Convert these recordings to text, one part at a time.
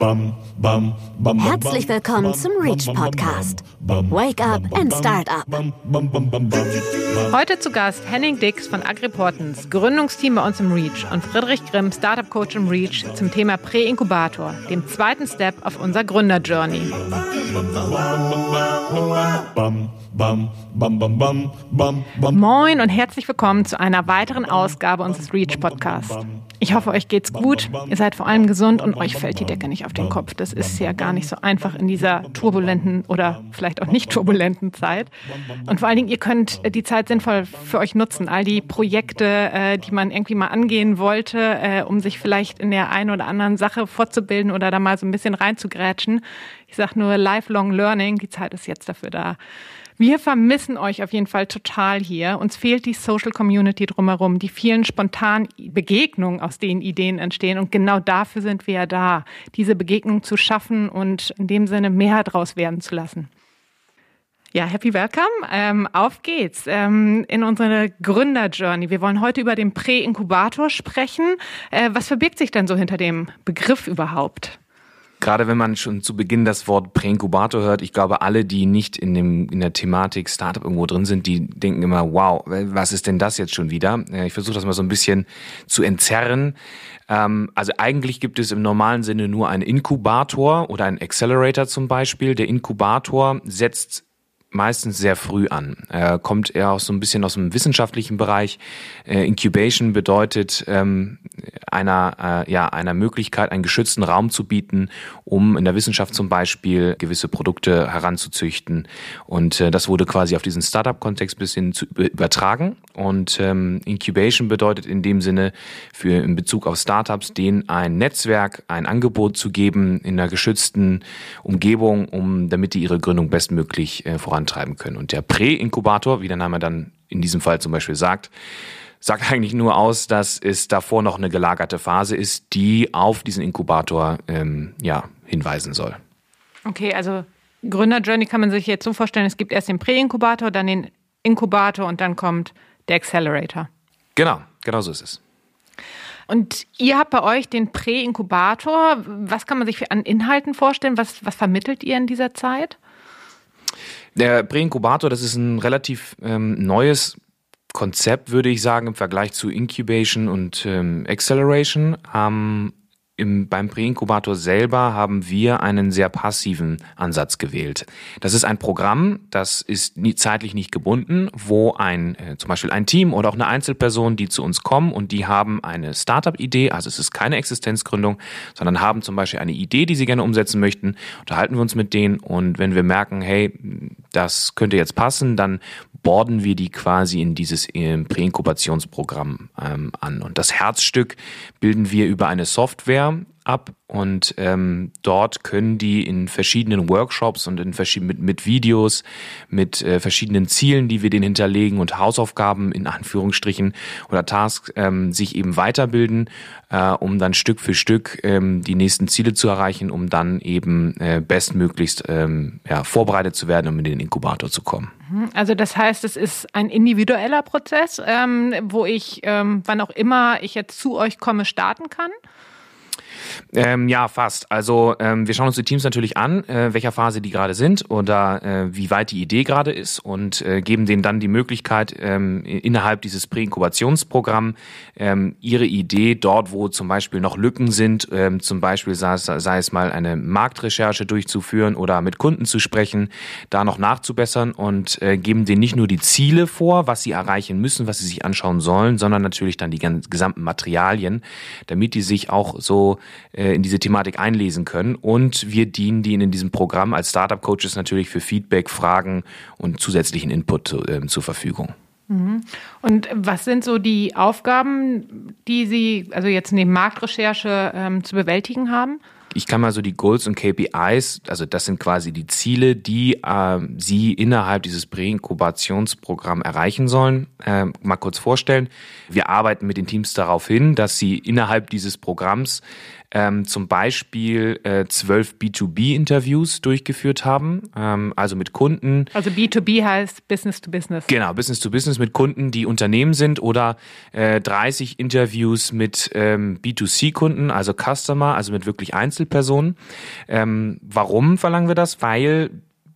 Herzlich willkommen zum Reach Podcast. Wake up and start up. Heute zu Gast Henning Dix von AgriPortens, Gründungsteam bei uns im Reach und Friedrich Grimm, Startup Coach im Reach zum Thema Prä-Inkubator, dem zweiten Step auf unserer Gründer-Journey. Moin und herzlich willkommen zu einer weiteren Ausgabe unseres Reach Podcasts. Ich hoffe, euch geht's gut. Ihr seid vor allem gesund und euch fällt die Decke nicht auf den Kopf. Das ist ja gar nicht so einfach in dieser turbulenten oder vielleicht auch nicht turbulenten Zeit. Und vor allen Dingen, ihr könnt die Zeit sinnvoll für euch nutzen. All die Projekte, äh, die man irgendwie mal angehen wollte, äh, um sich vielleicht in der einen oder anderen Sache fortzubilden oder da mal so ein bisschen reinzugrätschen. Ich sage nur lifelong learning. Die Zeit ist jetzt dafür da. Wir vermissen euch auf jeden Fall total hier. Uns fehlt die Social Community drumherum, die vielen spontanen Begegnungen, aus denen Ideen entstehen. Und genau dafür sind wir ja da, diese Begegnungen zu schaffen und in dem Sinne mehr draus werden zu lassen. Ja, happy welcome. Ähm, auf geht's ähm, in unsere Gründer-Journey. Wir wollen heute über den Prä-Inkubator sprechen. Äh, was verbirgt sich denn so hinter dem Begriff überhaupt? Gerade wenn man schon zu Beginn das Wort Präinkubator hört, ich glaube, alle, die nicht in, dem, in der Thematik Startup irgendwo drin sind, die denken immer, wow, was ist denn das jetzt schon wieder? Ich versuche das mal so ein bisschen zu entzerren. Ähm, also eigentlich gibt es im normalen Sinne nur einen Inkubator oder einen Accelerator zum Beispiel. Der Inkubator setzt meistens sehr früh an. Er kommt eher auch so ein bisschen aus dem wissenschaftlichen Bereich. Äh, Incubation bedeutet ähm, einer, äh, ja, einer Möglichkeit, einen geschützten Raum zu bieten, um in der Wissenschaft zum Beispiel gewisse Produkte heranzuzüchten. Und äh, das wurde quasi auf diesen Startup-Kontext bisschen zu übertragen. Und ähm, Incubation bedeutet in dem Sinne für in Bezug auf Startups, denen ein Netzwerk, ein Angebot zu geben in einer geschützten Umgebung, um damit die ihre Gründung bestmöglich äh, voran vorantreiben können. Und der Prä-Inkubator, wie der Name dann in diesem Fall zum Beispiel sagt, sagt eigentlich nur aus, dass es davor noch eine gelagerte Phase ist, die auf diesen Inkubator ähm, ja, hinweisen soll. Okay, also Gründer-Journey kann man sich jetzt so vorstellen, es gibt erst den Prä-Inkubator, dann den Inkubator und dann kommt der Accelerator. Genau, genau so ist es. Und ihr habt bei euch den Prä-Inkubator. Was kann man sich an Inhalten vorstellen? Was, was vermittelt ihr in dieser Zeit? Der Präinkubator, das ist ein relativ ähm, neues Konzept, würde ich sagen, im Vergleich zu Incubation und ähm, Acceleration. Ähm, im, beim Präinkubator selber haben wir einen sehr passiven Ansatz gewählt. Das ist ein Programm, das ist nie, zeitlich nicht gebunden, wo ein äh, zum Beispiel ein Team oder auch eine Einzelperson, die zu uns kommen und die haben eine Startup-Idee, also es ist keine Existenzgründung, sondern haben zum Beispiel eine Idee, die sie gerne umsetzen möchten, unterhalten wir uns mit denen und wenn wir merken, hey, das könnte jetzt passen, dann borden wir die quasi in dieses äh, Präinkubationsprogramm ähm, an. Und das Herzstück bilden wir über eine Software ab und ähm, dort können die in verschiedenen Workshops und in verschiedenen mit, mit Videos, mit äh, verschiedenen Zielen, die wir denen hinterlegen und Hausaufgaben in Anführungsstrichen oder Tasks ähm, sich eben weiterbilden, äh, um dann Stück für Stück ähm, die nächsten Ziele zu erreichen, um dann eben äh, bestmöglichst ähm, ja, vorbereitet zu werden, um in den Inkubator zu kommen. Mhm. Also das heißt, es ist ein individueller Prozess, ähm, wo ich, ähm, wann auch immer ich jetzt zu euch komme, starten kann? Ähm, ja, fast. Also ähm, wir schauen uns die Teams natürlich an, äh, welcher Phase die gerade sind oder äh, wie weit die Idee gerade ist und äh, geben denen dann die Möglichkeit, ähm, innerhalb dieses Präinkubationsprogramms ähm, ihre Idee dort, wo zum Beispiel noch Lücken sind, ähm, zum Beispiel sei es, sei es mal eine Marktrecherche durchzuführen oder mit Kunden zu sprechen, da noch nachzubessern und äh, geben denen nicht nur die Ziele vor, was sie erreichen müssen, was sie sich anschauen sollen, sondern natürlich dann die gesamten Materialien, damit die sich auch so äh, in diese Thematik einlesen können. Und wir dienen ihnen in diesem Programm als Startup-Coaches natürlich für Feedback, Fragen und zusätzlichen Input äh, zur Verfügung. Mhm. Und was sind so die Aufgaben, die Sie, also jetzt neben Marktrecherche, ähm, zu bewältigen haben? ich kann mal so die Goals und KPIs, also das sind quasi die Ziele, die äh, Sie innerhalb dieses Präinkubationsprogramms erreichen sollen, äh, mal kurz vorstellen. Wir arbeiten mit den Teams darauf hin, dass sie innerhalb dieses Programms ähm, zum Beispiel äh, zwölf B2B-Interviews durchgeführt haben, ähm, also mit Kunden. Also B2B heißt Business to Business. Genau, Business to Business mit Kunden, die Unternehmen sind oder äh, 30 Interviews mit ähm, B2C-Kunden, also Customer, also mit wirklich Einzelpersonen. Ähm, warum verlangen wir das? Weil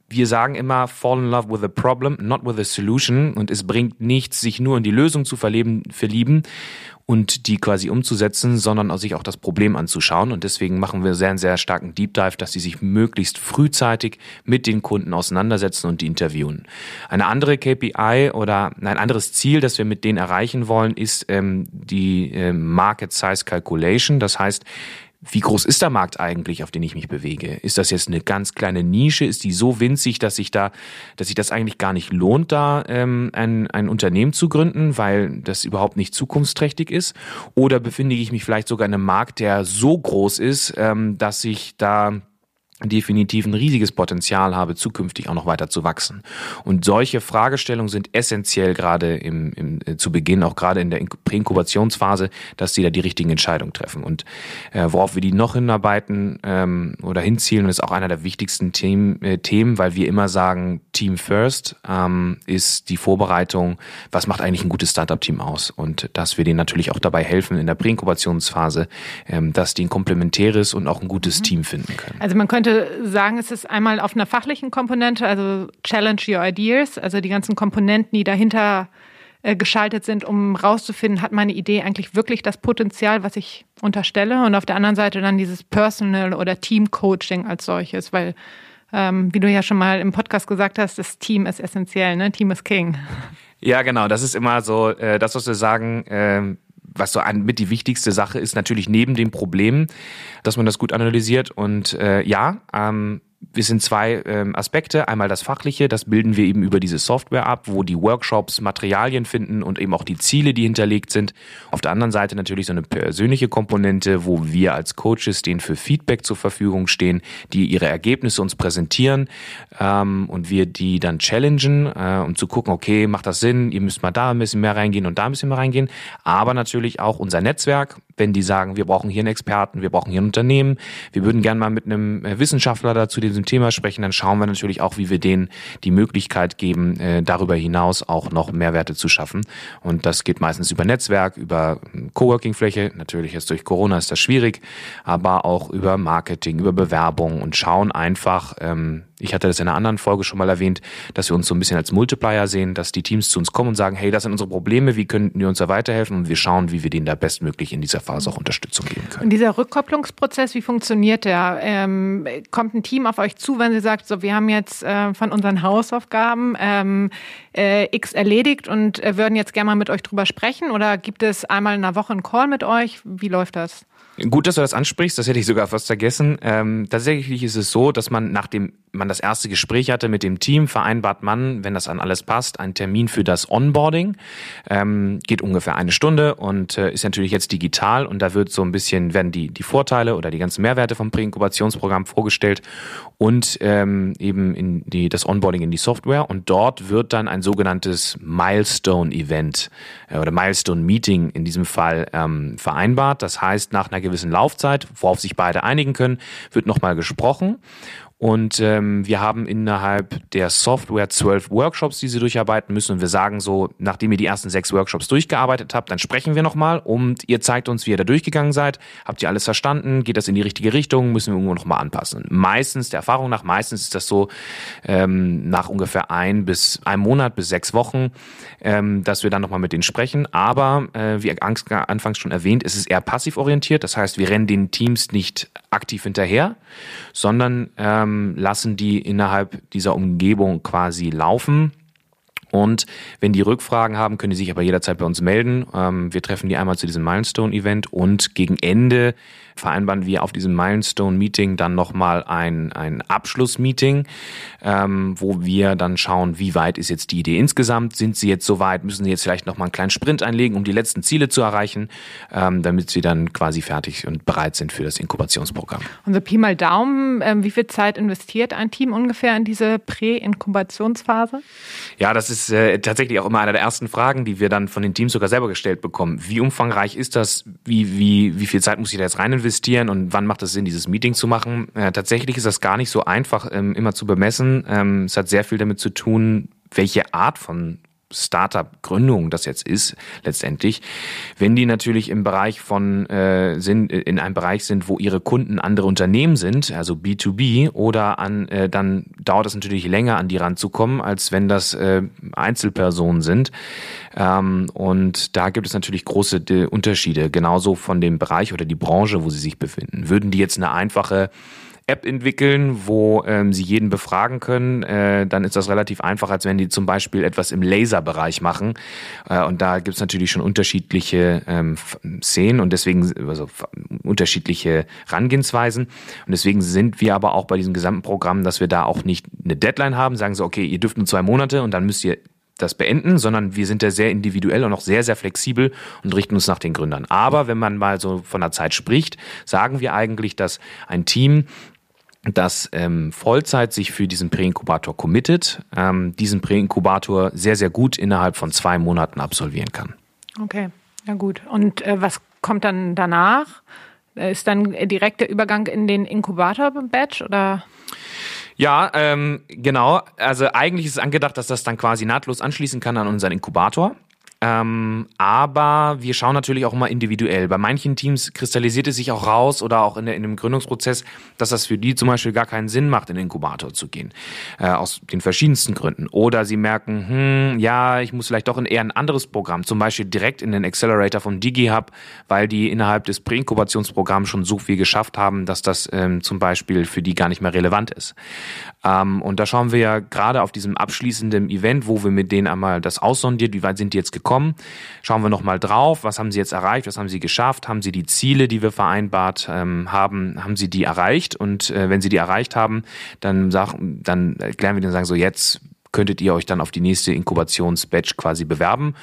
wir sagen immer, fall in love with a problem, not with a solution. Und es bringt nichts, sich nur in die Lösung zu verlieben, verlieben und die quasi umzusetzen, sondern sich auch das Problem anzuschauen. Und deswegen machen wir sehr, sehr starken Deep Dive, dass sie sich möglichst frühzeitig mit den Kunden auseinandersetzen und die interviewen. Eine andere KPI oder ein anderes Ziel, das wir mit denen erreichen wollen, ist ähm, die äh, Market Size Calculation. Das heißt, wie groß ist der Markt eigentlich, auf den ich mich bewege? Ist das jetzt eine ganz kleine Nische? Ist die so winzig, dass sich da, dass sich das eigentlich gar nicht lohnt, da ähm, ein, ein Unternehmen zu gründen, weil das überhaupt nicht zukunftsträchtig ist? Oder befinde ich mich vielleicht sogar in einem Markt, der so groß ist, ähm, dass ich da definitiv ein riesiges Potenzial habe, zukünftig auch noch weiter zu wachsen. Und solche Fragestellungen sind essentiell gerade im, im, äh, zu Beginn, auch gerade in der Präinkubationsphase, dass sie da die richtigen Entscheidungen treffen. Und äh, worauf wir die noch hinarbeiten ähm, oder hinzielen, ist auch einer der wichtigsten Themen, äh, Themen weil wir immer sagen, Team First ähm, ist die Vorbereitung, was macht eigentlich ein gutes Startup-Team aus? Und dass wir denen natürlich auch dabei helfen in der Präinkubationsphase, ähm, dass die ein komplementäres und auch ein gutes mhm. Team finden können. Also man könnte sagen, es ist einmal auf einer fachlichen Komponente, also Challenge Your Ideas, also die ganzen Komponenten, die dahinter äh, geschaltet sind, um rauszufinden, hat meine Idee eigentlich wirklich das Potenzial, was ich unterstelle. Und auf der anderen Seite dann dieses Personal oder Team Coaching als solches, weil ähm, wie du ja schon mal im Podcast gesagt hast, das Team ist essentiell, ne? Team ist King. Ja, genau. Das ist immer so, äh, das, was wir sagen, äh, was so ein, mit die wichtigste Sache ist, natürlich neben dem Problem, dass man das gut analysiert. Und äh, ja, ähm, es sind zwei ähm, Aspekte. Einmal das Fachliche, das bilden wir eben über diese Software ab, wo die Workshops Materialien finden und eben auch die Ziele, die hinterlegt sind. Auf der anderen Seite natürlich so eine persönliche Komponente, wo wir als Coaches denen für Feedback zur Verfügung stehen, die ihre Ergebnisse uns präsentieren ähm, und wir die dann challengen, äh, um zu gucken, okay, macht das Sinn, ihr müsst mal da ein bisschen mehr reingehen und da ein bisschen mehr reingehen. Aber natürlich auch unser Netzwerk, wenn die sagen, wir brauchen hier einen Experten, wir brauchen hier ein Unternehmen, wir würden gerne mal mit einem äh, Wissenschaftler dazu diesem Thema sprechen, dann schauen wir natürlich auch, wie wir denen die Möglichkeit geben, äh, darüber hinaus auch noch Mehrwerte zu schaffen. Und das geht meistens über Netzwerk, über Coworking-Fläche. Natürlich jetzt durch Corona ist das schwierig, aber auch über Marketing, über Bewerbung und schauen einfach, ähm, ich hatte das in einer anderen Folge schon mal erwähnt, dass wir uns so ein bisschen als Multiplier sehen, dass die Teams zu uns kommen und sagen, hey, das sind unsere Probleme, wie könnten wir uns da weiterhelfen? Und wir schauen, wie wir denen da bestmöglich in dieser Phase auch Unterstützung geben können. Und dieser Rückkopplungsprozess, wie funktioniert der? Ähm, kommt ein Team auf euch zu, wenn sie sagt, so, wir haben jetzt äh, von unseren Hausaufgaben ähm, äh, X erledigt und äh, würden jetzt gerne mal mit euch drüber sprechen? Oder gibt es einmal in einer Woche einen Call mit euch? Wie läuft das? Gut, dass du das ansprichst, das hätte ich sogar fast vergessen. Ähm, tatsächlich ist es so, dass man, nachdem man das erste Gespräch hatte mit dem Team, vereinbart man, wenn das an alles passt, einen Termin für das Onboarding. Ähm, geht ungefähr eine Stunde und äh, ist natürlich jetzt digital und da wird so ein bisschen, werden die, die Vorteile oder die ganzen Mehrwerte vom Präinkubationsprogramm vorgestellt und ähm, eben in die, das Onboarding in die Software und dort wird dann ein sogenanntes Milestone-Event äh, oder Milestone-Meeting in diesem Fall ähm, vereinbart. Das heißt, nach einer gewissen Laufzeit, worauf sich beide einigen können, wird nochmal gesprochen und ähm, wir haben innerhalb der Software zwölf Workshops, die sie durcharbeiten müssen. Und wir sagen so, nachdem ihr die ersten sechs Workshops durchgearbeitet habt, dann sprechen wir nochmal und ihr zeigt uns, wie ihr da durchgegangen seid. Habt ihr alles verstanden? Geht das in die richtige Richtung? Müssen wir irgendwo nochmal anpassen? Meistens, der Erfahrung nach, meistens ist das so ähm, nach ungefähr ein bis einem Monat bis sechs Wochen, ähm, dass wir dann nochmal mit denen sprechen. Aber äh, wie anfangs schon erwähnt, ist es eher passiv orientiert. Das heißt, wir rennen den Teams nicht aktiv hinterher, sondern ähm, lassen die innerhalb dieser Umgebung quasi laufen. Und wenn die Rückfragen haben, können die sich aber jederzeit bei uns melden. Ähm, wir treffen die einmal zu diesem Milestone-Event und gegen Ende vereinbaren wir auf diesem Milestone-Meeting dann nochmal ein, ein Abschluss-Meeting, ähm, wo wir dann schauen, wie weit ist jetzt die Idee insgesamt, sind sie jetzt so weit, müssen sie jetzt vielleicht nochmal einen kleinen Sprint einlegen, um die letzten Ziele zu erreichen, ähm, damit sie dann quasi fertig und bereit sind für das Inkubationsprogramm. Und so Pi mal Daumen, wie viel Zeit investiert ein Team ungefähr in diese Prä-Inkubationsphase? Ja, das ist ist äh, tatsächlich auch immer einer der ersten Fragen, die wir dann von den Teams sogar selber gestellt bekommen. Wie umfangreich ist das? Wie, wie, wie viel Zeit muss ich da jetzt rein investieren und wann macht es Sinn, dieses Meeting zu machen? Äh, tatsächlich ist das gar nicht so einfach ähm, immer zu bemessen. Ähm, es hat sehr viel damit zu tun, welche Art von Startup-Gründung das jetzt ist, letztendlich, wenn die natürlich im Bereich von äh, sind, in einem Bereich sind, wo ihre Kunden andere Unternehmen sind, also B2B, oder an, äh, dann dauert es natürlich länger, an die ranzukommen, als wenn das äh, Einzelpersonen sind. Ähm, und da gibt es natürlich große äh, Unterschiede, genauso von dem Bereich oder die Branche, wo sie sich befinden. Würden die jetzt eine einfache App entwickeln, wo ähm, sie jeden befragen können, äh, dann ist das relativ einfach, als wenn die zum Beispiel etwas im Laserbereich machen. Äh, und da gibt es natürlich schon unterschiedliche ähm, Szenen und deswegen also unterschiedliche Rangehensweisen. Und deswegen sind wir aber auch bei diesem gesamten Programm, dass wir da auch nicht eine Deadline haben, sagen so, okay, ihr dürft nur zwei Monate und dann müsst ihr das beenden, sondern wir sind da sehr individuell und auch sehr, sehr flexibel und richten uns nach den Gründern. Aber wenn man mal so von der Zeit spricht, sagen wir eigentlich, dass ein Team das ähm, Vollzeit sich für diesen Präinkubator committet, ähm, diesen Präinkubator sehr, sehr gut innerhalb von zwei Monaten absolvieren kann. Okay, ja gut. Und äh, was kommt dann danach? Äh, ist dann direkt der Übergang in den Inkubator-Batch oder? Ja, ähm, genau. Also eigentlich ist es angedacht, dass das dann quasi nahtlos anschließen kann an unseren Inkubator. Ähm, aber wir schauen natürlich auch immer individuell. Bei manchen Teams kristallisiert es sich auch raus oder auch in, der, in dem Gründungsprozess, dass das für die zum Beispiel gar keinen Sinn macht, in den Inkubator zu gehen. Äh, aus den verschiedensten Gründen. Oder sie merken, hm, ja, ich muss vielleicht doch in eher ein anderes Programm, zum Beispiel direkt in den Accelerator von DigiHub, weil die innerhalb des Präinkubationsprogramms schon so viel geschafft haben, dass das ähm, zum Beispiel für die gar nicht mehr relevant ist. Ähm, und da schauen wir ja gerade auf diesem abschließenden Event, wo wir mit denen einmal das aussondiert, wie weit sind die jetzt gekommen, schauen wir nochmal drauf, was haben sie jetzt erreicht, was haben sie geschafft, haben sie die Ziele, die wir vereinbart ähm, haben, haben sie die erreicht? Und äh, wenn sie die erreicht haben, dann, sag, dann erklären wir denen sagen so, jetzt könntet ihr euch dann auf die nächste Inkubationsbatch quasi bewerben.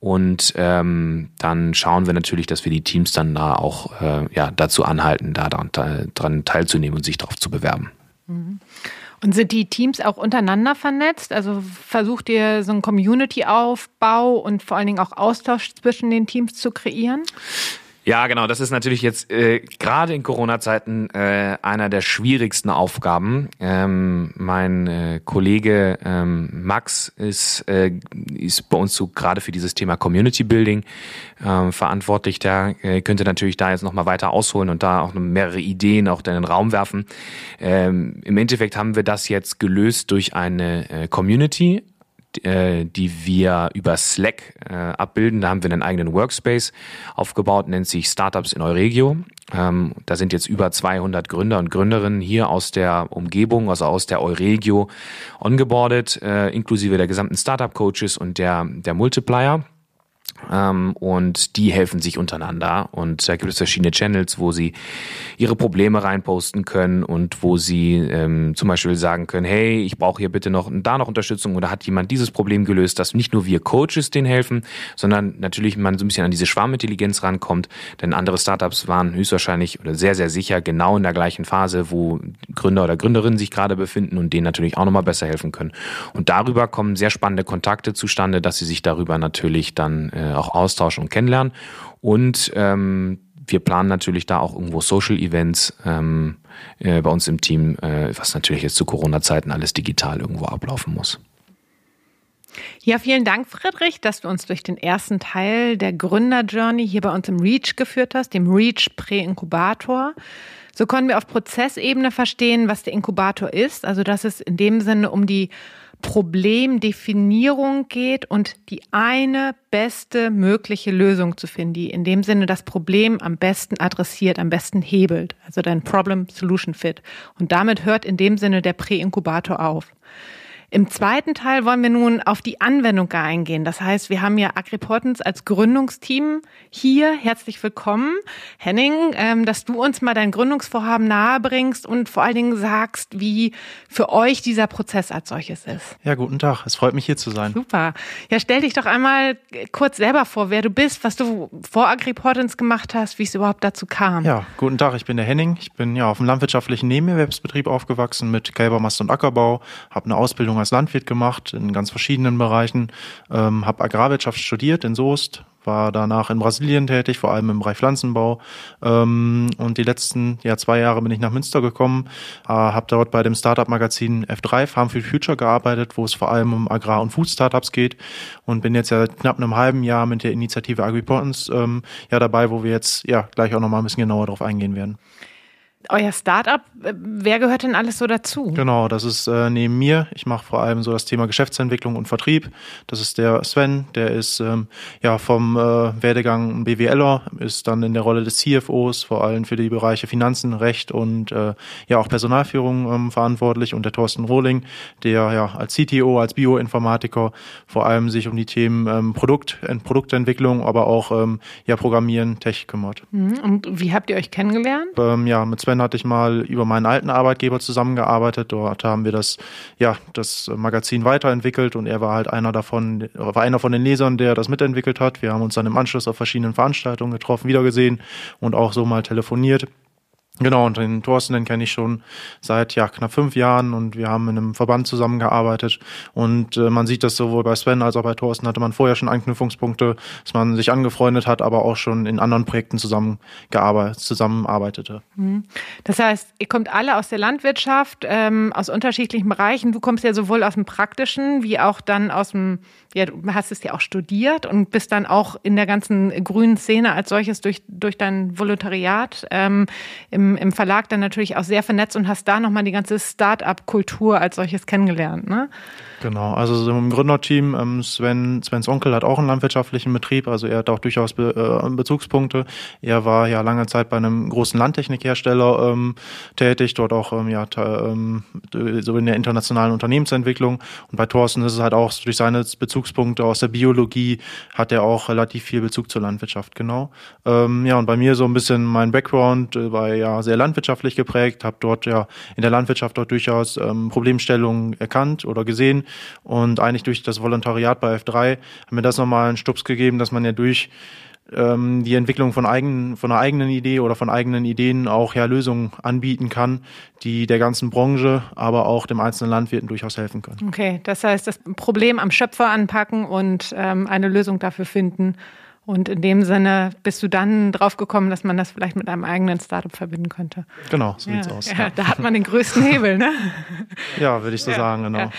Und ähm, dann schauen wir natürlich, dass wir die Teams dann da auch äh, ja, dazu anhalten, da dran, dran teilzunehmen und sich darauf zu bewerben. Mhm. Und sind die Teams auch untereinander vernetzt? Also versucht ihr so einen Community-Aufbau und vor allen Dingen auch Austausch zwischen den Teams zu kreieren? Ja, genau. Das ist natürlich jetzt äh, gerade in Corona-Zeiten äh, einer der schwierigsten Aufgaben. Ähm, mein äh, Kollege ähm, Max ist, äh, ist bei uns so gerade für dieses Thema Community Building äh, verantwortlich. Der äh, könnte natürlich da jetzt nochmal weiter ausholen und da auch mehrere Ideen auch in den Raum werfen. Ähm, Im Endeffekt haben wir das jetzt gelöst durch eine äh, Community äh, die wir über Slack äh, abbilden. Da haben wir einen eigenen Workspace aufgebaut, nennt sich Startups in Euregio. Ähm, da sind jetzt über 200 Gründer und Gründerinnen hier aus der Umgebung, also aus der Euregio, ongeboardet, äh, inklusive der gesamten Startup-Coaches und der, der Multiplier. Ähm, und die helfen sich untereinander. Und da gibt es verschiedene Channels, wo sie ihre Probleme reinposten können und wo sie ähm, zum Beispiel sagen können, hey, ich brauche hier bitte noch da noch Unterstützung oder hat jemand dieses Problem gelöst, dass nicht nur wir Coaches denen helfen, sondern natürlich man so ein bisschen an diese Schwarmintelligenz rankommt. Denn andere Startups waren höchstwahrscheinlich oder sehr, sehr sicher genau in der gleichen Phase, wo Gründer oder Gründerinnen sich gerade befinden und denen natürlich auch nochmal besser helfen können. Und darüber kommen sehr spannende Kontakte zustande, dass sie sich darüber natürlich dann äh, auch austauschen und kennenlernen. Und ähm, wir planen natürlich da auch irgendwo Social Events ähm, äh, bei uns im Team, äh, was natürlich jetzt zu Corona-Zeiten alles digital irgendwo ablaufen muss. Ja, vielen Dank, Friedrich, dass du uns durch den ersten Teil der Gründer-Journey hier bei uns im REACH geführt hast, dem REACH Prä-Inkubator. So können wir auf Prozessebene verstehen, was der Inkubator ist. Also, dass es in dem Sinne um die Problemdefinierung geht und die eine beste mögliche Lösung zu finden, die in dem Sinne das Problem am besten adressiert, am besten hebelt, also dein Problem-Solution-Fit. Und damit hört in dem Sinne der Präinkubator auf. Im zweiten Teil wollen wir nun auf die Anwendung eingehen. Das heißt, wir haben ja Agriportens als Gründungsteam hier. Herzlich willkommen. Henning, ähm, dass du uns mal dein Gründungsvorhaben nahebringst und vor allen Dingen sagst, wie für euch dieser Prozess als solches ist. Ja, guten Tag. Es freut mich hier zu sein. Super. Ja, stell dich doch einmal kurz selber vor, wer du bist, was du vor Agriportens gemacht hast, wie es überhaupt dazu kam. Ja, guten Tag. Ich bin der Henning. Ich bin ja auf dem landwirtschaftlichen Nebenerwerbsbetrieb aufgewachsen mit Kälbermast und Ackerbau, habe eine Ausbildung Ausbildung als Landwirt gemacht in ganz verschiedenen Bereichen, ähm, habe Agrarwirtschaft studiert in Soest, war danach in Brasilien tätig, vor allem im Bereich Pflanzenbau. Ähm, und die letzten ja, zwei Jahre bin ich nach Münster gekommen, äh, habe dort bei dem Startup-Magazin F3 Farm for Future gearbeitet, wo es vor allem um Agrar- und Food-Startups geht. Und bin jetzt ja knapp einem halben Jahr mit der Initiative AgriPortance ähm, ja dabei, wo wir jetzt ja gleich auch nochmal ein bisschen genauer drauf eingehen werden euer Startup, äh, wer gehört denn alles so dazu? Genau, das ist äh, neben mir. Ich mache vor allem so das Thema Geschäftsentwicklung und Vertrieb. Das ist der Sven, der ist ähm, ja vom äh, Werdegang BWLer, ist dann in der Rolle des CFOs, vor allem für die Bereiche Finanzen, Recht und äh, ja auch Personalführung ähm, verantwortlich. Und der Thorsten Rohling, der ja als CTO, als Bioinformatiker vor allem sich um die Themen ähm, Produkt, Produktentwicklung, aber auch ähm, ja Programmieren, Tech kümmert. Mhm. Und wie habt ihr euch kennengelernt? Ähm, ja, mit Sven hatte ich mal über meinen alten Arbeitgeber zusammengearbeitet. Dort haben wir das, ja, das Magazin weiterentwickelt und er war halt einer davon, war einer von den Lesern, der das mitentwickelt hat. Wir haben uns dann im Anschluss auf verschiedenen Veranstaltungen getroffen, wiedergesehen und auch so mal telefoniert. Genau, und den Thorsten, den kenne ich schon seit ja knapp fünf Jahren und wir haben in einem Verband zusammengearbeitet und äh, man sieht das sowohl bei Sven als auch bei Thorsten hatte man vorher schon Anknüpfungspunkte, dass man sich angefreundet hat, aber auch schon in anderen Projekten zusammengearbeitet, zusammenarbeitete. Mhm. Das heißt, ihr kommt alle aus der Landwirtschaft, ähm, aus unterschiedlichen Bereichen. Du kommst ja sowohl aus dem Praktischen wie auch dann aus dem, ja, du hast es ja auch studiert und bist dann auch in der ganzen grünen Szene als solches durch, durch dein Volontariat ähm, im im, Verlag dann natürlich auch sehr vernetzt und hast da nochmal die ganze Start-up-Kultur als solches kennengelernt. Ne? Genau, also so im Gründerteam, ähm, Sven, Svens Onkel hat auch einen landwirtschaftlichen Betrieb, also er hat auch durchaus Be äh, Bezugspunkte. Er war ja lange Zeit bei einem großen Landtechnikhersteller ähm, tätig, dort auch ähm, ja, ähm, so in der internationalen Unternehmensentwicklung. Und bei Thorsten ist es halt auch durch seine Bezugspunkte aus der Biologie hat er auch relativ viel Bezug zur Landwirtschaft, genau. Ähm, ja, und bei mir so ein bisschen mein Background äh, war ja sehr landwirtschaftlich geprägt, habe dort ja in der Landwirtschaft dort durchaus ähm, Problemstellungen erkannt oder gesehen und eigentlich durch das Volontariat bei F3 hat mir das nochmal einen Stups gegeben, dass man ja durch ähm, die Entwicklung von, eigenen, von einer eigenen Idee oder von eigenen Ideen auch ja Lösungen anbieten kann, die der ganzen Branche, aber auch dem einzelnen Landwirten durchaus helfen können. Okay, das heißt, das Problem am Schöpfer anpacken und ähm, eine Lösung dafür finden und in dem Sinne bist du dann drauf gekommen, dass man das vielleicht mit einem eigenen Startup verbinden könnte. Genau, so ja, sieht's aus. Ja, da hat man den größten Hebel, ne? Ja, würde ich so ja, sagen, genau. Ja.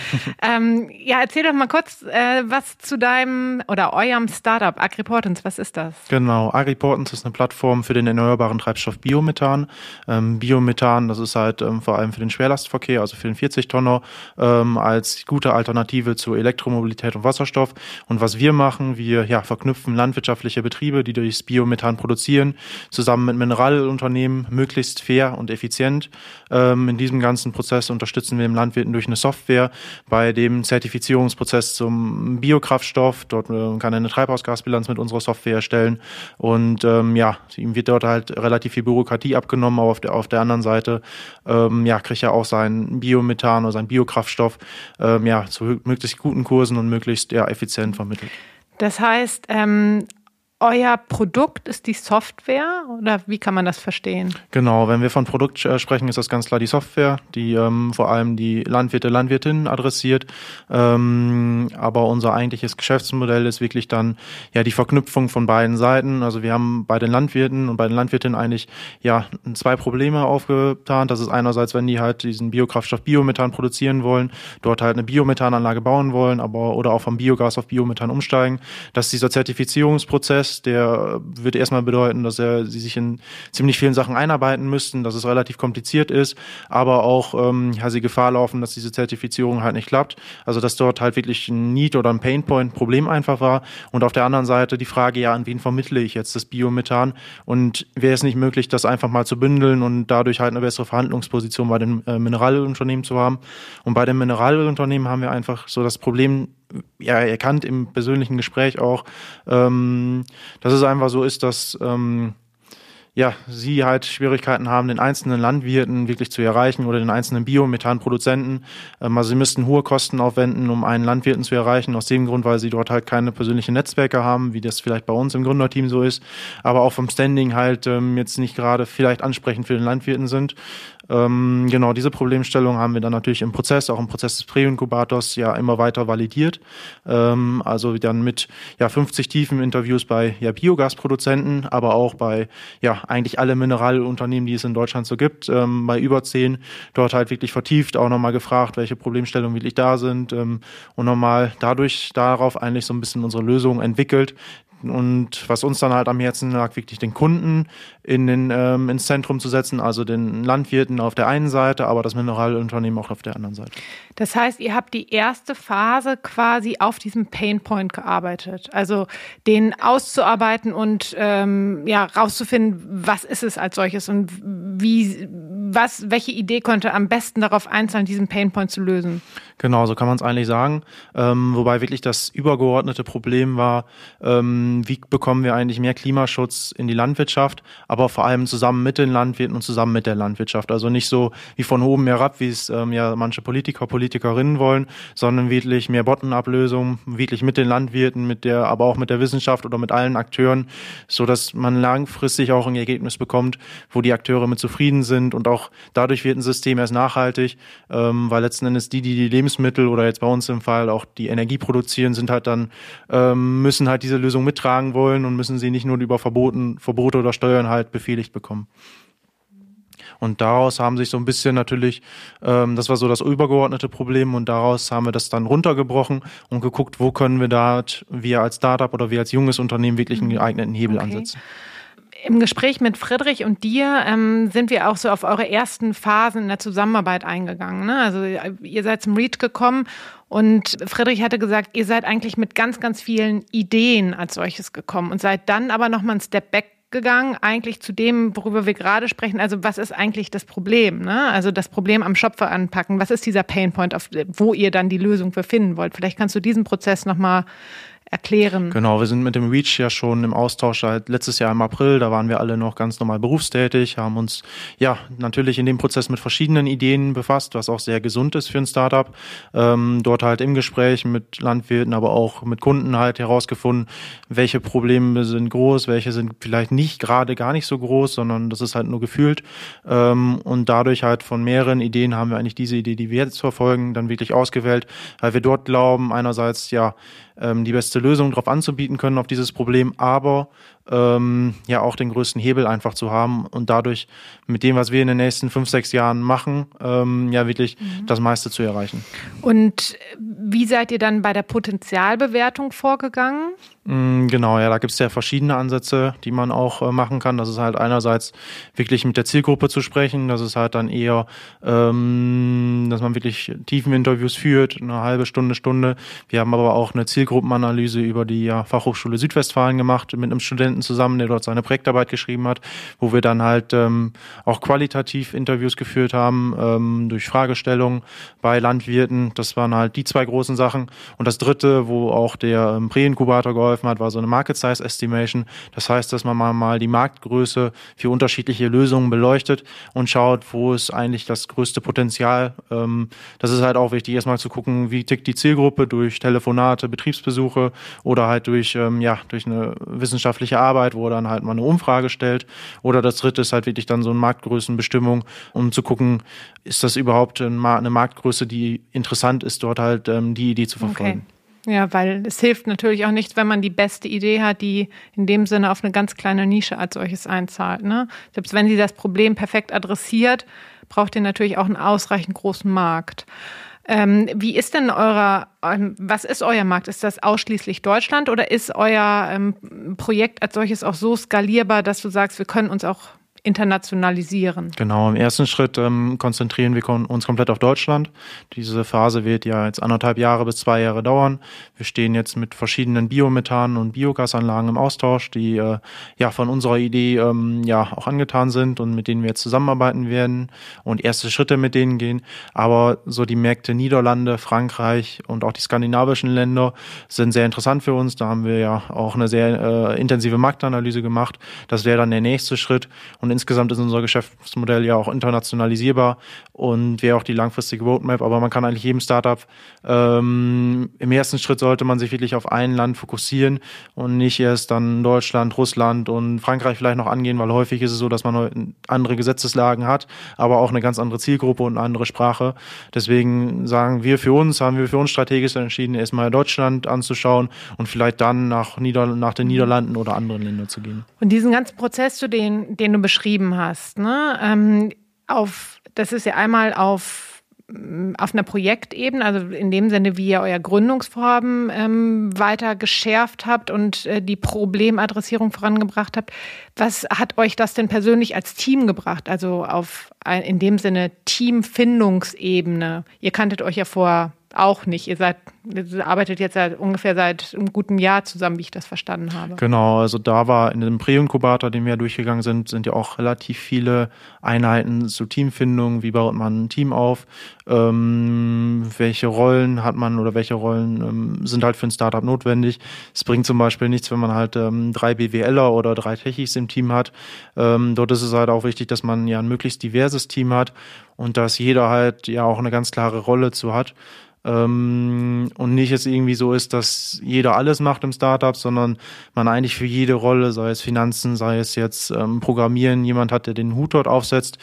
Ähm, ja. erzähl doch mal kurz äh, was zu deinem oder eurem Startup Agriportens. Was ist das? Genau, Agriportens ist eine Plattform für den erneuerbaren Treibstoff Biomethan. Ähm, Biomethan, das ist halt ähm, vor allem für den Schwerlastverkehr, also für den 40-Tonner, ähm, als gute Alternative zu Elektromobilität und Wasserstoff. Und was wir machen, wir ja, verknüpfen Landwirtschaft landwirtschaftliche Betriebe, die durchs Biomethan produzieren, zusammen mit Mineralunternehmen möglichst fair und effizient. Ähm, in diesem ganzen Prozess unterstützen wir den Landwirten durch eine Software bei dem Zertifizierungsprozess zum Biokraftstoff. Dort äh, kann er eine Treibhausgasbilanz mit unserer Software erstellen und ähm, ja, ihm wird dort halt relativ viel Bürokratie abgenommen, aber auf der, auf der anderen Seite ähm, ja, kriegt er auch sein Biomethan oder sein Biokraftstoff ähm, ja, zu möglichst guten Kursen und möglichst ja, effizient vermittelt. Das heißt, ähm, euer Produkt ist die Software oder wie kann man das verstehen? Genau, wenn wir von Produkt äh, sprechen, ist das ganz klar die Software, die ähm, vor allem die Landwirte, Landwirtinnen adressiert. Ähm, aber unser eigentliches Geschäftsmodell ist wirklich dann ja die Verknüpfung von beiden Seiten. Also wir haben bei den Landwirten und bei den Landwirtinnen eigentlich ja zwei Probleme aufgetan. Das ist einerseits, wenn die halt diesen Biokraftstoff Biomethan produzieren wollen, dort halt eine Biomethananlage bauen wollen, aber oder auch vom Biogas auf Biomethan umsteigen, dass dieser Zertifizierungsprozess Prozess, der wird erstmal bedeuten, dass er, sie sich in ziemlich vielen Sachen einarbeiten müssten, dass es relativ kompliziert ist, aber auch ähm, ja, sie Gefahr laufen, dass diese Zertifizierung halt nicht klappt. Also dass dort halt wirklich ein Need oder ein Painpoint Problem einfach war. Und auf der anderen Seite die Frage, ja, an wen vermittle ich jetzt das Biomethan? Und wäre es nicht möglich, das einfach mal zu bündeln und dadurch halt eine bessere Verhandlungsposition bei den äh, Mineralölunternehmen zu haben? Und bei den Mineralölunternehmen haben wir einfach so das Problem, ja, erkannt im persönlichen Gespräch auch, ähm, dass es einfach so ist, dass ähm, ja, sie halt Schwierigkeiten haben, den einzelnen Landwirten wirklich zu erreichen oder den einzelnen Biomethanproduzenten. Ähm, also sie müssten hohe Kosten aufwenden, um einen Landwirten zu erreichen, aus dem Grund, weil sie dort halt keine persönlichen Netzwerke haben, wie das vielleicht bei uns im Gründerteam so ist, aber auch vom Standing halt ähm, jetzt nicht gerade vielleicht ansprechend für den Landwirten sind. Ähm, genau diese Problemstellung haben wir dann natürlich im Prozess, auch im Prozess des Präinkubators ja immer weiter validiert. Ähm, also dann mit ja 50 tiefen Interviews bei ja, Biogasproduzenten, aber auch bei ja eigentlich alle Mineralunternehmen, die es in Deutschland so gibt, ähm, bei über zehn dort halt wirklich vertieft, auch nochmal gefragt, welche Problemstellungen wirklich da sind ähm, und nochmal dadurch darauf eigentlich so ein bisschen unsere Lösung entwickelt, und was uns dann halt am Herzen lag, wirklich den Kunden in den, ähm, ins Zentrum zu setzen, also den Landwirten auf der einen Seite, aber das Mineralunternehmen auch auf der anderen Seite. Das heißt, ihr habt die erste Phase quasi auf diesem Painpoint gearbeitet, also den auszuarbeiten und ähm, ja rauszufinden, was ist es als solches und wie, was, welche Idee konnte am besten darauf einzahlen, diesen Painpoint zu lösen? Genau, so kann man es eigentlich sagen. Ähm, wobei wirklich das übergeordnete Problem war, ähm, wie bekommen wir eigentlich mehr Klimaschutz in die Landwirtschaft, aber vor allem zusammen mit den Landwirten und zusammen mit der Landwirtschaft. Also nicht so wie von oben herab, wie es ähm, ja manche Politiker, Politikerinnen wollen, sondern wirklich mehr Bottom-up-Lösungen, wirklich mit den Landwirten, mit der, aber auch mit der Wissenschaft oder mit allen Akteuren, so dass man langfristig auch ein Ergebnis bekommt, wo die Akteure mit zufrieden sind und auch dadurch wird ein System erst nachhaltig, ähm, weil letzten Endes die, die die Lebens Lebensmittel oder jetzt bei uns im Fall auch die Energie produzieren, sind halt dann, ähm, müssen halt diese Lösung mittragen wollen und müssen sie nicht nur über Verboten, Verbote oder Steuern halt befehligt bekommen. Und daraus haben sich so ein bisschen natürlich, ähm, das war so das übergeordnete Problem und daraus haben wir das dann runtergebrochen und geguckt, wo können wir da wir als Startup oder wir als junges Unternehmen wirklich einen geeigneten Hebel okay. ansetzen. Im Gespräch mit Friedrich und dir ähm, sind wir auch so auf eure ersten Phasen in der Zusammenarbeit eingegangen. Ne? Also ihr seid zum Reach gekommen und Friedrich hatte gesagt, ihr seid eigentlich mit ganz, ganz vielen Ideen als solches gekommen und seid dann aber nochmal einen Step back gegangen, eigentlich zu dem, worüber wir gerade sprechen. Also was ist eigentlich das Problem? Ne? Also das Problem am Schopfer anpacken. Was ist dieser Painpoint, auf, wo ihr dann die Lösung für finden wollt? Vielleicht kannst du diesen Prozess nochmal erklären. Genau, wir sind mit dem REACH ja schon im Austausch seit letztes Jahr im April. Da waren wir alle noch ganz normal berufstätig, haben uns ja natürlich in dem Prozess mit verschiedenen Ideen befasst, was auch sehr gesund ist für ein Startup. Ähm, dort halt im Gespräch mit Landwirten, aber auch mit Kunden halt herausgefunden, welche Probleme sind groß, welche sind vielleicht nicht gerade gar nicht so groß, sondern das ist halt nur gefühlt. Ähm, und dadurch halt von mehreren Ideen haben wir eigentlich diese Idee, die wir jetzt verfolgen, dann wirklich ausgewählt, weil wir dort glauben, einerseits ja, ähm, die beste Lösung darauf anzubieten können auf dieses Problem, aber ähm, ja auch den größten Hebel einfach zu haben und dadurch mit dem, was wir in den nächsten fünf, sechs Jahren machen, ähm, ja wirklich mhm. das meiste zu erreichen. Und wie seid ihr dann bei der Potenzialbewertung vorgegangen? Mm, genau, ja, da gibt es ja verschiedene Ansätze, die man auch äh, machen kann. Das ist halt einerseits wirklich mit der Zielgruppe zu sprechen, das ist halt dann eher, ähm, dass man wirklich tiefen Interviews führt, eine halbe Stunde, Stunde. Wir haben aber auch eine Zielgruppenanalyse über die ja, Fachhochschule Südwestfalen gemacht mit einem Studenten Studenten zusammen, der dort seine Projektarbeit geschrieben hat, wo wir dann halt ähm, auch qualitativ Interviews geführt haben ähm, durch Fragestellungen bei Landwirten. Das waren halt die zwei großen Sachen. Und das dritte, wo auch der ähm, Präinkubator geholfen hat, war so eine Market Size Estimation. Das heißt, dass man mal, die Marktgröße für unterschiedliche Lösungen beleuchtet und schaut, wo ist eigentlich das größte Potenzial. Ähm, das ist halt auch wichtig, erstmal zu gucken, wie tickt die Zielgruppe durch Telefonate, Betriebsbesuche oder halt durch, ähm, ja, durch eine wissenschaftliche Arbeit wo er dann halt mal eine Umfrage stellt. Oder das dritte ist halt wirklich dann so eine Marktgrößenbestimmung, um zu gucken, ist das überhaupt eine Marktgröße, die interessant ist, dort halt ähm, die Idee zu verfolgen. Okay. Ja, weil es hilft natürlich auch nichts, wenn man die beste Idee hat, die in dem Sinne auf eine ganz kleine Nische als solches einzahlt. Ne? Selbst wenn sie das Problem perfekt adressiert, braucht ihr natürlich auch einen ausreichend großen Markt. Ähm, wie ist denn euer, ähm, was ist euer Markt? Ist das ausschließlich Deutschland oder ist euer ähm, Projekt als solches auch so skalierbar, dass du sagst, wir können uns auch internationalisieren. Genau, im ersten Schritt ähm, konzentrieren wir uns komplett auf Deutschland. Diese Phase wird ja jetzt anderthalb Jahre bis zwei Jahre dauern. Wir stehen jetzt mit verschiedenen Biomethan- und Biogasanlagen im Austausch, die äh, ja von unserer Idee ähm, ja auch angetan sind und mit denen wir jetzt zusammenarbeiten werden und erste Schritte mit denen gehen. Aber so die Märkte Niederlande, Frankreich und auch die skandinavischen Länder sind sehr interessant für uns. Da haben wir ja auch eine sehr äh, intensive Marktanalyse gemacht. Das wäre dann der nächste Schritt. Und Und insgesamt ist unser Geschäftsmodell ja auch internationalisierbar und wäre auch die langfristige Roadmap. Aber man kann eigentlich jedem Startup ähm, im ersten Schritt sollte man sich wirklich auf ein Land fokussieren und nicht erst dann Deutschland, Russland und Frankreich vielleicht noch angehen, weil häufig ist es so, dass man andere Gesetzeslagen hat, aber auch eine ganz andere Zielgruppe und eine andere Sprache. Deswegen sagen wir für uns, haben wir für uns strategisch entschieden, erstmal Deutschland anzuschauen und vielleicht dann nach, Nieder nach den Niederlanden oder anderen Ländern zu gehen. Und diesen ganzen Prozess, den, den du beschrieben hast, ne, ähm, auf, das ist ja einmal auf auf einer Projektebene, also in dem Sinne, wie ihr euer Gründungsvorhaben ähm, weiter geschärft habt und äh, die Problemadressierung vorangebracht habt. Was hat euch das denn persönlich als Team gebracht? Also auf in dem Sinne Teamfindungsebene. Ihr kanntet euch ja vor auch nicht. Ihr seid, ihr arbeitet jetzt seit ungefähr seit einem guten Jahr zusammen, wie ich das verstanden habe. Genau, also da war in dem Prä-Inkubator, den wir durchgegangen sind, sind ja auch relativ viele Einheiten zu Teamfindung. Wie baut man ein Team auf? Ähm, welche Rollen hat man oder welche Rollen ähm, sind halt für ein Startup notwendig? Es bringt zum Beispiel nichts, wenn man halt ähm, drei BWLer oder drei Techis im Team hat. Ähm, dort ist es halt auch wichtig, dass man ja ein möglichst diverses Team hat und dass jeder halt ja auch eine ganz klare Rolle zu hat. Ähm, und nicht jetzt irgendwie so ist, dass jeder alles macht im Startup, sondern man eigentlich für jede Rolle, sei es Finanzen, sei es jetzt ähm, Programmieren, jemand hat, der den Hut dort aufsetzt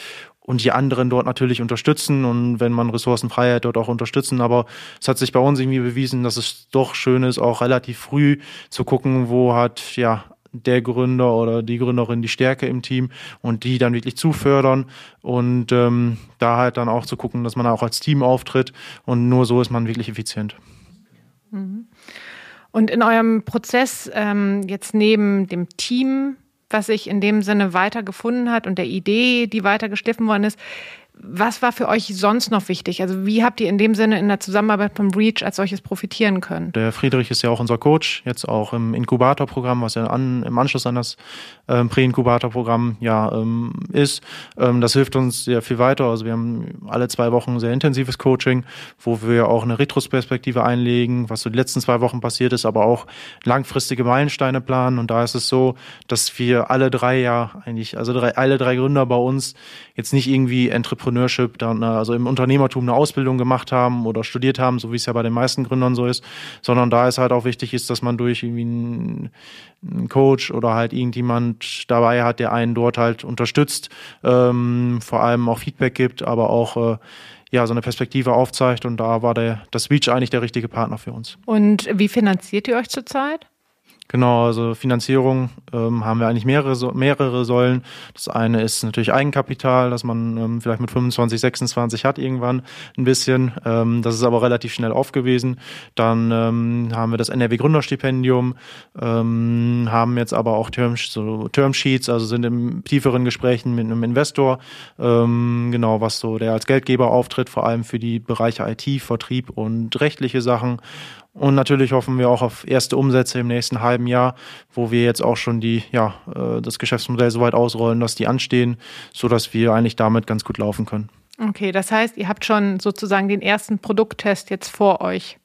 und die anderen dort natürlich unterstützen und wenn man Ressourcenfreiheit dort auch unterstützen. Aber es hat sich bei uns irgendwie bewiesen, dass es doch schön ist, auch relativ früh zu gucken, wo hat ja der Gründer oder die Gründerin die Stärke im Team und die dann wirklich zu fördern und ähm, da halt dann auch zu gucken, dass man auch als Team auftritt und nur so ist man wirklich effizient. Mhm. Und in eurem Prozess ähm, jetzt neben dem Team, was sich in dem Sinne weiter gefunden hat und der Idee, die weiter geschliffen worden ist, was war für euch sonst noch wichtig? Also wie habt ihr in dem Sinne in der Zusammenarbeit vom Reach als solches profitieren können? Der Friedrich ist ja auch unser Coach, jetzt auch im Inkubatorprogramm, was ja an, im Anschluss an das ähm, Prä-Inkubatorprogramm ja ähm, ist. Ähm, das hilft uns sehr viel weiter. Also wir haben alle zwei Wochen sehr intensives Coaching, wo wir auch eine Retrospektive einlegen, was so die letzten zwei Wochen passiert ist, aber auch langfristige Meilensteine planen. Und da ist es so, dass wir alle drei ja eigentlich, also drei, alle drei Gründer bei uns jetzt nicht irgendwie Entrepreneur Entrepreneurship, dann, äh, also im Unternehmertum eine Ausbildung gemacht haben oder studiert haben, so wie es ja bei den meisten Gründern so ist, sondern da ist halt auch wichtig ist, dass man durch irgendwie einen, einen Coach oder halt irgendjemand dabei hat, der einen dort halt unterstützt, ähm, vor allem auch Feedback gibt, aber auch äh, ja, so eine Perspektive aufzeigt und da war der, das Reach eigentlich der richtige Partner für uns. Und wie finanziert ihr euch zurzeit? Genau, also Finanzierung ähm, haben wir eigentlich mehrere, mehrere Säulen. Das eine ist natürlich Eigenkapital, dass man ähm, vielleicht mit 25, 26 hat irgendwann ein bisschen. Ähm, das ist aber relativ schnell aufgewiesen. Dann ähm, haben wir das NRW Gründerstipendium, ähm, haben jetzt aber auch Term, so Termsheets, also sind im tieferen Gesprächen mit einem Investor, ähm, genau, was so der als Geldgeber auftritt, vor allem für die Bereiche IT, Vertrieb und rechtliche Sachen. Und natürlich hoffen wir auch auf erste Umsätze im nächsten halben Jahr, wo wir jetzt auch schon die, ja, äh, das Geschäftsmodell so weit ausrollen, dass die anstehen, so dass wir eigentlich damit ganz gut laufen können. Okay, das heißt, ihr habt schon sozusagen den ersten Produkttest jetzt vor euch.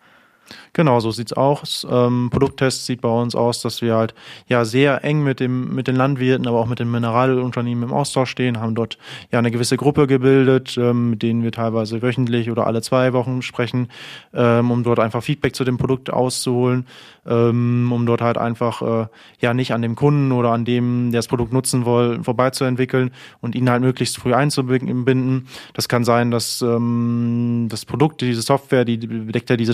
Genau, so sieht's aus. Ähm, Produkttest sieht bei uns aus, dass wir halt ja sehr eng mit dem mit den Landwirten, aber auch mit den Mineralunternehmen im Austausch stehen, haben dort ja eine gewisse Gruppe gebildet, ähm, mit denen wir teilweise wöchentlich oder alle zwei Wochen sprechen, ähm, um dort einfach Feedback zu dem Produkt auszuholen, ähm, um dort halt einfach äh, ja nicht an dem Kunden oder an dem, der das Produkt nutzen will, vorbeizuentwickeln und ihn halt möglichst früh einzubinden. Das kann sein, dass ähm, das Produkt, diese Software, die deckt ja diese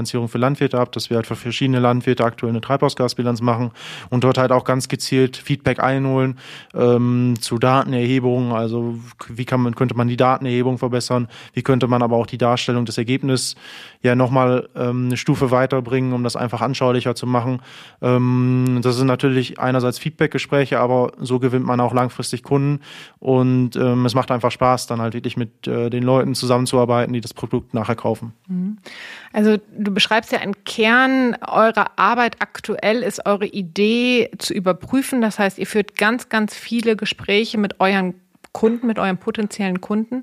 Treibhausgasbilanzierung für Landwirte ab, dass wir halt für verschiedene Landwirte aktuell eine Treibhausgasbilanz machen und dort halt auch ganz gezielt Feedback einholen ähm, zu Datenerhebungen. Also wie kann man, könnte man die Datenerhebung verbessern? Wie könnte man aber auch die Darstellung des Ergebnisses ja nochmal ähm, eine Stufe weiterbringen, um das einfach anschaulicher zu machen. Ähm, das sind natürlich einerseits Feedback-Gespräche, aber so gewinnt man auch langfristig Kunden und ähm, es macht einfach Spaß, dann halt wirklich mit äh, den Leuten zusammenzuarbeiten, die das Produkt nachher kaufen. Also du beschreibst ja einen Kern eurer Arbeit aktuell ist eure Idee zu überprüfen. Das heißt, ihr führt ganz, ganz viele Gespräche mit euren Kunden, mit euren potenziellen Kunden.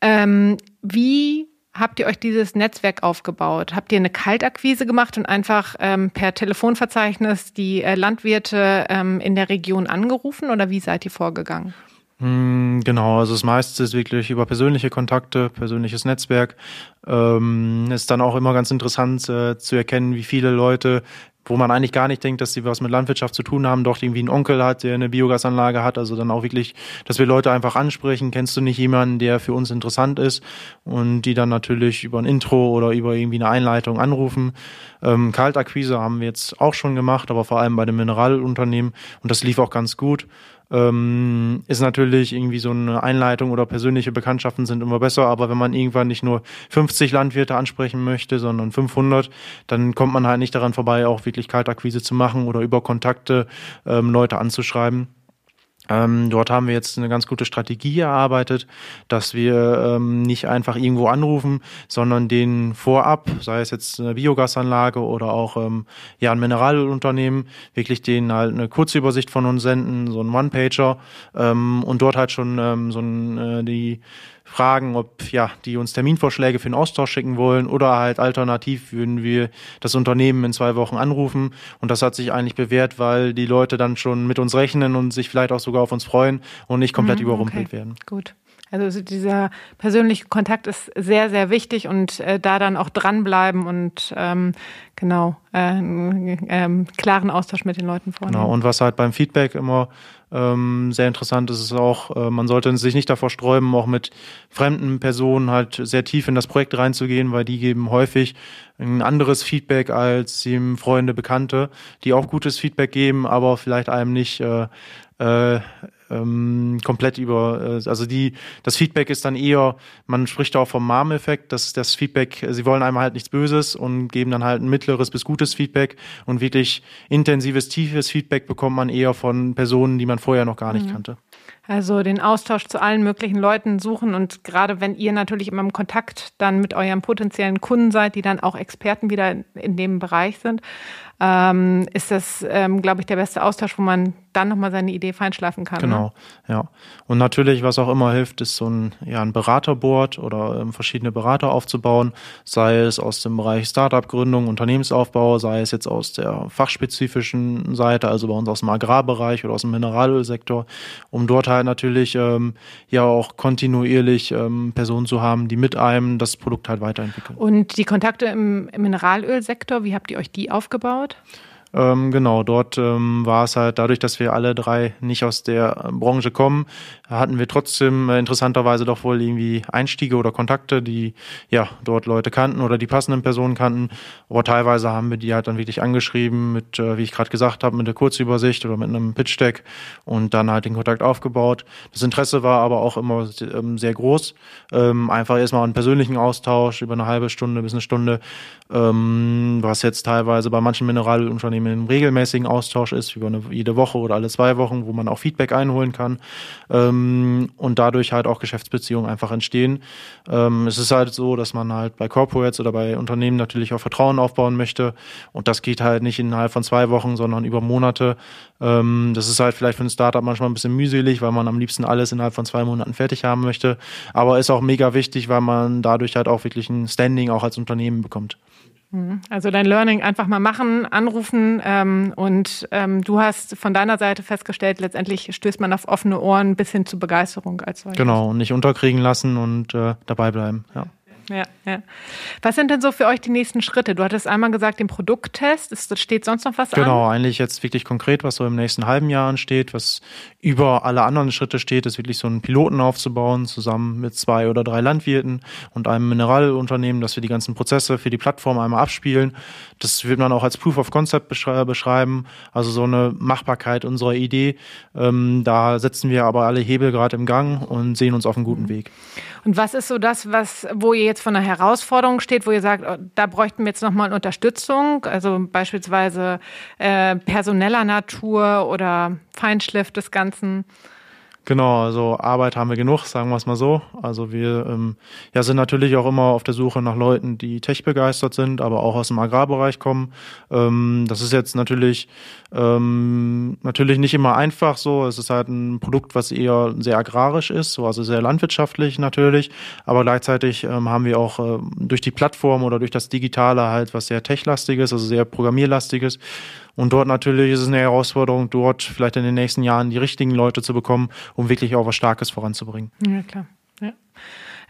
Ähm, wie habt ihr euch dieses Netzwerk aufgebaut? Habt ihr eine Kaltakquise gemacht und einfach ähm, per Telefonverzeichnis die äh, Landwirte ähm, in der Region angerufen oder wie seid ihr vorgegangen? Hm, genau, also das meiste ist wirklich über persönliche Kontakte, persönliches Netzwerk. Ähm, ist dann auch immer ganz interessant äh, zu erkennen, wie viele Leute wo man eigentlich gar nicht denkt, dass sie was mit Landwirtschaft zu tun haben, doch irgendwie einen Onkel hat, der eine Biogasanlage hat. Also dann auch wirklich, dass wir Leute einfach ansprechen. Kennst du nicht jemanden, der für uns interessant ist? Und die dann natürlich über ein Intro oder über irgendwie eine Einleitung anrufen. Ähm, Kaltakquise haben wir jetzt auch schon gemacht, aber vor allem bei den Mineralunternehmen. Und das lief auch ganz gut ähm, ist natürlich irgendwie so eine Einleitung oder persönliche Bekanntschaften sind immer besser, aber wenn man irgendwann nicht nur 50 Landwirte ansprechen möchte, sondern 500, dann kommt man halt nicht daran vorbei, auch wirklich Kaltakquise zu machen oder über Kontakte ähm, Leute anzuschreiben. Ähm, dort haben wir jetzt eine ganz gute Strategie erarbeitet, dass wir ähm, nicht einfach irgendwo anrufen, sondern den vorab, sei es jetzt eine Biogasanlage oder auch ähm, ja ein Mineralunternehmen, wirklich denen halt eine kurze Übersicht von uns senden, so ein One-Pager ähm, und dort halt schon ähm, so ein, äh, die fragen, ob ja, die uns Terminvorschläge für den Austausch schicken wollen oder halt alternativ würden wir das Unternehmen in zwei Wochen anrufen. Und das hat sich eigentlich bewährt, weil die Leute dann schon mit uns rechnen und sich vielleicht auch sogar auf uns freuen und nicht komplett mhm, überrumpelt okay. werden. Gut. Also dieser persönliche Kontakt ist sehr, sehr wichtig und äh, da dann auch dranbleiben und ähm, genau äh, äh, klaren Austausch mit den Leuten vornehmen. Genau, und was halt beim Feedback immer ähm, sehr interessant ist es auch, äh, man sollte sich nicht davor sträuben, auch mit fremden Personen halt sehr tief in das Projekt reinzugehen, weil die geben häufig ein anderes Feedback als ihm Freunde, Bekannte, die auch gutes Feedback geben, aber vielleicht einem nicht äh, äh, ähm, komplett über, äh, also die, das Feedback ist dann eher, man spricht auch vom Mom-Effekt, dass das Feedback, sie wollen einem halt nichts Böses und geben dann halt ein mittleres bis gutes Feedback und wirklich intensives, tiefes Feedback bekommt man eher von Personen, die man vorher noch gar nicht mhm. kannte. Also den Austausch zu allen möglichen Leuten suchen und gerade wenn ihr natürlich immer im Kontakt dann mit euren potenziellen Kunden seid, die dann auch Experten wieder in dem Bereich sind, ähm, ist das, ähm, glaube ich, der beste Austausch, wo man dann nochmal seine Idee feinschleifen kann. Ne? Genau, ne? ja. Und natürlich, was auch immer hilft, ist so ein, ja, ein Beraterboard oder ähm, verschiedene Berater aufzubauen, sei es aus dem Bereich Startup-Gründung, Unternehmensaufbau, sei es jetzt aus der fachspezifischen Seite, also bei uns aus dem Agrarbereich oder aus dem Mineralölsektor, um dort halt natürlich ähm, ja auch kontinuierlich ähm, Personen zu haben, die mit einem das Produkt halt weiterentwickeln. Und die Kontakte im, im Mineralölsektor, wie habt ihr euch die aufgebaut? hat? Ähm, genau, dort ähm, war es halt dadurch, dass wir alle drei nicht aus der Branche kommen, hatten wir trotzdem äh, interessanterweise doch wohl irgendwie Einstiege oder Kontakte, die ja dort Leute kannten oder die passenden Personen kannten. Aber teilweise haben wir die halt dann wirklich angeschrieben mit, äh, wie ich gerade gesagt habe, mit der Kurzübersicht oder mit einem Pitch-Deck und dann halt den Kontakt aufgebaut. Das Interesse war aber auch immer ähm, sehr groß. Ähm, einfach erstmal einen persönlichen Austausch über eine halbe Stunde bis eine Stunde, ähm, was jetzt teilweise bei manchen Mineralunternehmen eben im regelmäßigen Austausch ist, über eine, jede Woche oder alle zwei Wochen, wo man auch Feedback einholen kann ähm, und dadurch halt auch Geschäftsbeziehungen einfach entstehen. Ähm, es ist halt so, dass man halt bei Corporates oder bei Unternehmen natürlich auch Vertrauen aufbauen möchte und das geht halt nicht innerhalb von zwei Wochen, sondern über Monate. Ähm, das ist halt vielleicht für ein Startup manchmal ein bisschen mühselig, weil man am liebsten alles innerhalb von zwei Monaten fertig haben möchte, aber ist auch mega wichtig, weil man dadurch halt auch wirklich ein Standing auch als Unternehmen bekommt. Mhm. Also dein Learning einfach mal machen, anrufen ähm, und ähm, du hast von deiner Seite festgestellt, letztendlich stößt man auf offene Ohren bis hin zu Begeisterung als solches. Genau, und nicht unterkriegen lassen und äh, dabei bleiben, ja ja, ja. Was sind denn so für euch die nächsten Schritte? Du hattest einmal gesagt, den Produkttest. Ist, steht sonst noch was genau, an? Genau, eigentlich jetzt wirklich konkret, was so im nächsten halben Jahr ansteht. Was über alle anderen Schritte steht, ist wirklich so einen Piloten aufzubauen, zusammen mit zwei oder drei Landwirten und einem Mineralunternehmen, dass wir die ganzen Prozesse für die Plattform einmal abspielen. Das wird man auch als Proof of Concept beschreiben, also so eine Machbarkeit unserer Idee. Ähm, da setzen wir aber alle Hebel gerade im Gang und sehen uns auf einem guten mhm. Weg. Und was ist so das, was, wo ihr jetzt von einer Herausforderung steht, wo ihr sagt, oh, da bräuchten wir jetzt nochmal Unterstützung, also beispielsweise äh, personeller Natur oder Feinschliff des Ganzen? Genau, also Arbeit haben wir genug, sagen wir es mal so. Also wir ähm, ja, sind natürlich auch immer auf der Suche nach Leuten, die tech-begeistert sind, aber auch aus dem Agrarbereich kommen. Ähm, das ist jetzt natürlich ähm, natürlich nicht immer einfach so. Es ist halt ein Produkt, was eher sehr agrarisch ist, so, also sehr landwirtschaftlich natürlich. Aber gleichzeitig ähm, haben wir auch äh, durch die Plattform oder durch das Digitale halt was sehr techlastiges, also sehr programmierlastiges. Und dort natürlich ist es eine Herausforderung, dort vielleicht in den nächsten Jahren die richtigen Leute zu bekommen, um wirklich auch was Starkes voranzubringen. Ja, klar. Ja.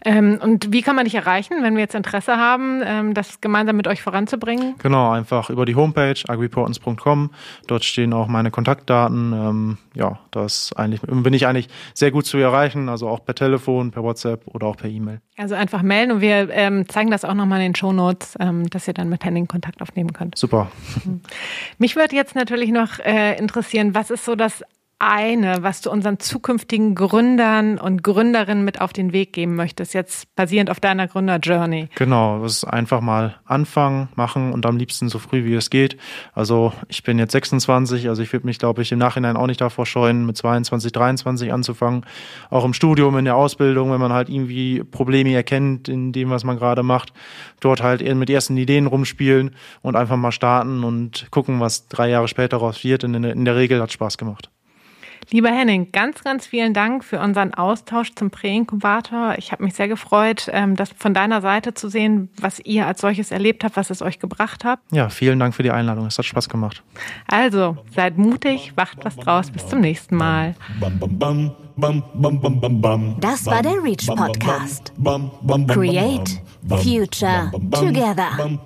Ähm, und wie kann man dich erreichen, wenn wir jetzt Interesse haben, ähm, das gemeinsam mit euch voranzubringen? Genau, einfach über die Homepage agriportance.com. Dort stehen auch meine Kontaktdaten. Ähm, ja, das eigentlich bin ich eigentlich sehr gut zu erreichen, also auch per Telefon, per WhatsApp oder auch per E-Mail. Also einfach melden und wir ähm, zeigen das auch nochmal in den Show Notes, ähm, dass ihr dann mit Henning Kontakt aufnehmen könnt. Super. Mich würde jetzt natürlich noch äh, interessieren, was ist so das eine, was du unseren zukünftigen Gründern und Gründerinnen mit auf den Weg geben möchtest, jetzt basierend auf deiner Gründer-Journey? Genau, das ist einfach mal anfangen, machen und am liebsten so früh wie es geht. Also ich bin jetzt 26, also ich würde mich, glaube ich, im Nachhinein auch nicht davor scheuen, mit 22, 23 anzufangen. Auch im Studium, in der Ausbildung, wenn man halt irgendwie Probleme erkennt in dem, was man gerade macht, dort halt mit ersten Ideen rumspielen und einfach mal starten und gucken, was drei Jahre später raus wird. in der Regel hat Spaß gemacht. Lieber Henning, ganz, ganz vielen Dank für unseren Austausch zum Präinkubator. Ich habe mich sehr gefreut, ähm, das von deiner Seite zu sehen, was ihr als solches erlebt habt, was es euch gebracht hat. Ja, vielen Dank für die Einladung. Es hat Spaß gemacht. Also, seid mutig, macht was draus. Bis zum nächsten Mal. Das war der Reach Podcast. Create Future Together.